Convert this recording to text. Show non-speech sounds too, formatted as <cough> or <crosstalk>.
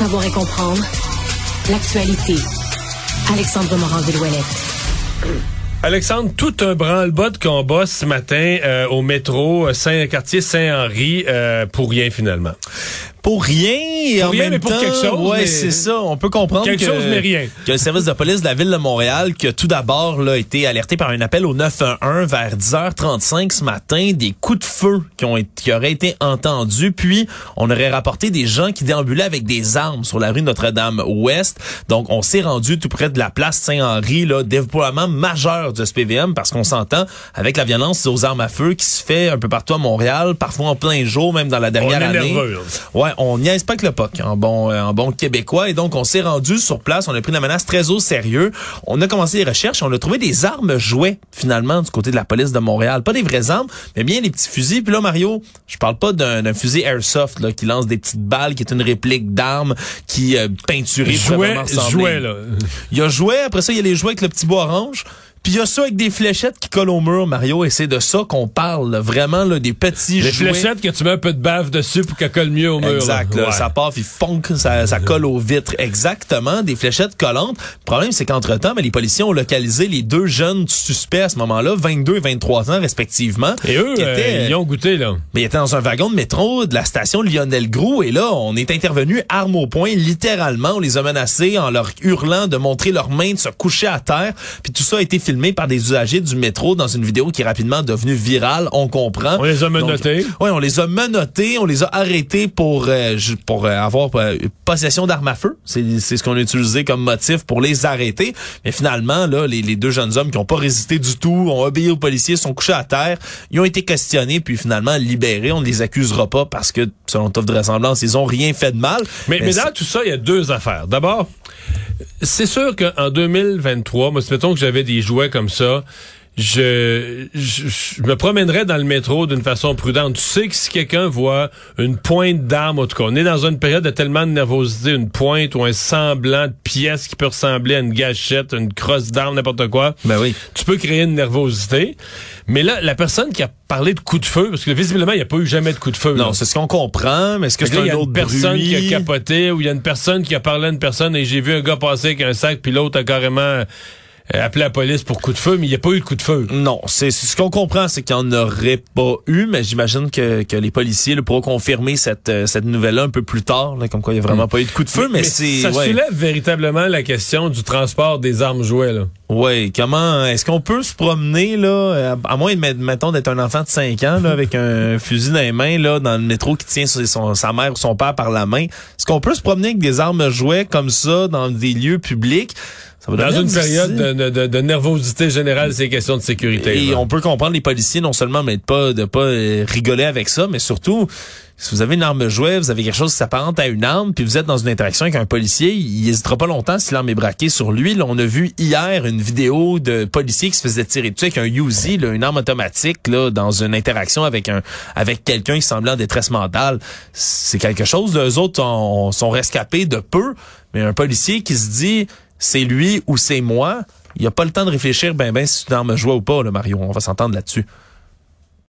Savoir et comprendre l'actualité. Alexandre Morand-Villouellette. Alexandre, tout un branle-bas de combat ce matin euh, au métro Saint quartier Saint-Henri euh, pour rien finalement. Pour rien et Pour en rien, même mais pour temps, quelque chose, ouais, c'est ça. On peut comprendre Quelque que, chose, mais rien. que le service de police de la ville de Montréal, qui a tout d'abord là été alerté par un appel au 911 vers 10h35 ce matin, des coups de feu qui ont été, qui auraient été entendus, puis on aurait rapporté des gens qui déambulaient avec des armes sur la rue Notre-Dame-Ouest. Donc, on s'est rendu tout près de la place Saint-Henri, là, déploiement majeur du SPVM, parce qu'on s'entend avec la violence aux armes à feu qui se fait un peu partout à Montréal, parfois en plein jour, même dans la dernière On est année. nerveux, là. Ouais, on niaise pas que le POC, en bon, euh, en bon québécois. Et donc, on s'est rendu sur place. On a pris la menace très au sérieux. On a commencé les recherches. On a trouvé des armes jouets, finalement, du côté de la police de Montréal. Pas des vraies armes, mais bien des petits fusils. Puis là, Mario, je parle pas d'un fusil airsoft, là, qui lance des petites balles, qui est une réplique d'arme, qui euh, peinturée Jouet, jouet là. Il y a jouet, après ça, il y a les jouets avec le petit bois orange. Puis il y a ça avec des fléchettes qui collent au mur, Mario, et c'est de ça qu'on parle, là. vraiment, là, des petits jouets. fléchettes que tu mets un peu de bave dessus pour qu'elle colle mieux au mur. Exact. là. Ouais. Ça part, puis funk, ça, ça colle aux vitres. Exactement, des fléchettes collantes. Le problème, c'est qu'entre-temps, mais les policiers ont localisé les deux jeunes suspects à ce moment-là, 22 et 23 ans respectivement. Et eux, qui euh, étaient- ils ont goûté là. mais ils étaient dans un wagon de métro de la station Lionel Groux et là, on est intervenu arme au poing, littéralement. On les a menacés en leur hurlant de montrer leurs mains, de se coucher à terre. Puis tout ça a été filmé par des usagers du métro dans une vidéo qui est rapidement devenue virale. On comprend. On les a menottés. Oui, on les a menottés, on les a arrêtés pour euh, pour euh, avoir euh, possession d'armes à feu. C'est c'est ce qu'on a utilisé comme motif pour les arrêter. Mais finalement, là, les, les deux jeunes hommes qui ont pas résisté du tout, ont obéi aux policiers, sont couchés à terre, ils ont été questionnés puis finalement libérés. On ne les accusera pas parce que selon toute vraisemblance, ils ont rien fait de mal. Mais, mais dans tout ça, il y a deux affaires. D'abord, c'est sûr qu'en 2023, moi, mettons que j'avais des jouets comme ça, je, je, je me promènerais dans le métro d'une façon prudente. Tu sais que si quelqu'un voit une pointe d'arme, en tout cas, on est dans une période de tellement de nervosité, une pointe ou un semblant de pièce qui peut ressembler à une gâchette, une crosse d'arme, n'importe quoi. Ben oui. Tu peux créer une nervosité. Mais là, la personne qui a parlé de coup de feu, parce que visiblement, il n'y a pas eu jamais de coup de feu. Non, c'est ce qu'on comprend, mais est-ce que c'est il y un a autre une personne bruit? qui a capoté ou il y a une personne qui a parlé à une personne et j'ai vu un gars passer avec un sac puis l'autre a carrément euh, appelé la police pour coup de feu, mais il n'y a pas eu de coup de feu. Non, c'est ce qu'on comprend, c'est qu'il n'y en aurait pas eu, mais j'imagine que, que les policiers là, pourront confirmer cette, euh, cette nouvelle-là un peu plus tard, là, comme quoi il n'y a vraiment pas eu de coup de feu, mais, c'est... ça ouais. soulève véritablement la question du transport des armes jouets. Là. Ouais, comment est-ce qu'on peut se promener là euh, à moins met- mettons d'être un enfant de 5 ans là avec un <laughs> fusil dans les mains là dans le métro qui tient son- sa mère ou son père par la main. Est-ce qu'on peut se promener avec des armes jouets comme ça dans des lieux publics? Ça va Dans une période de, de- de- nervosité générale, c'est question de sécurité. Et là. on peut comprendre les policiers non seulement mais de pas de pas euh, rigoler avec ça, mais surtout si vous avez une arme jouet, vous avez quelque chose qui s'apparente à une arme, puis vous êtes dans une interaction avec un policier, il hésitera pas longtemps si l'arme est braquée sur lui. Là, on a vu hier une vidéo de policiers qui se faisait tirer dessus avec un Uzi, là, une arme automatique, là, dans une interaction avec un avec quelqu'un qui semblait en détresse mentale. C'est quelque chose. Les autres ont- sont rescapés de peu, mais un policier qui se dit c'est lui ou c'est moi, il a pas le temps de réfléchir ben ben si c'est une arme jouet ou pas, Mario. On va s'entendre là-dessus.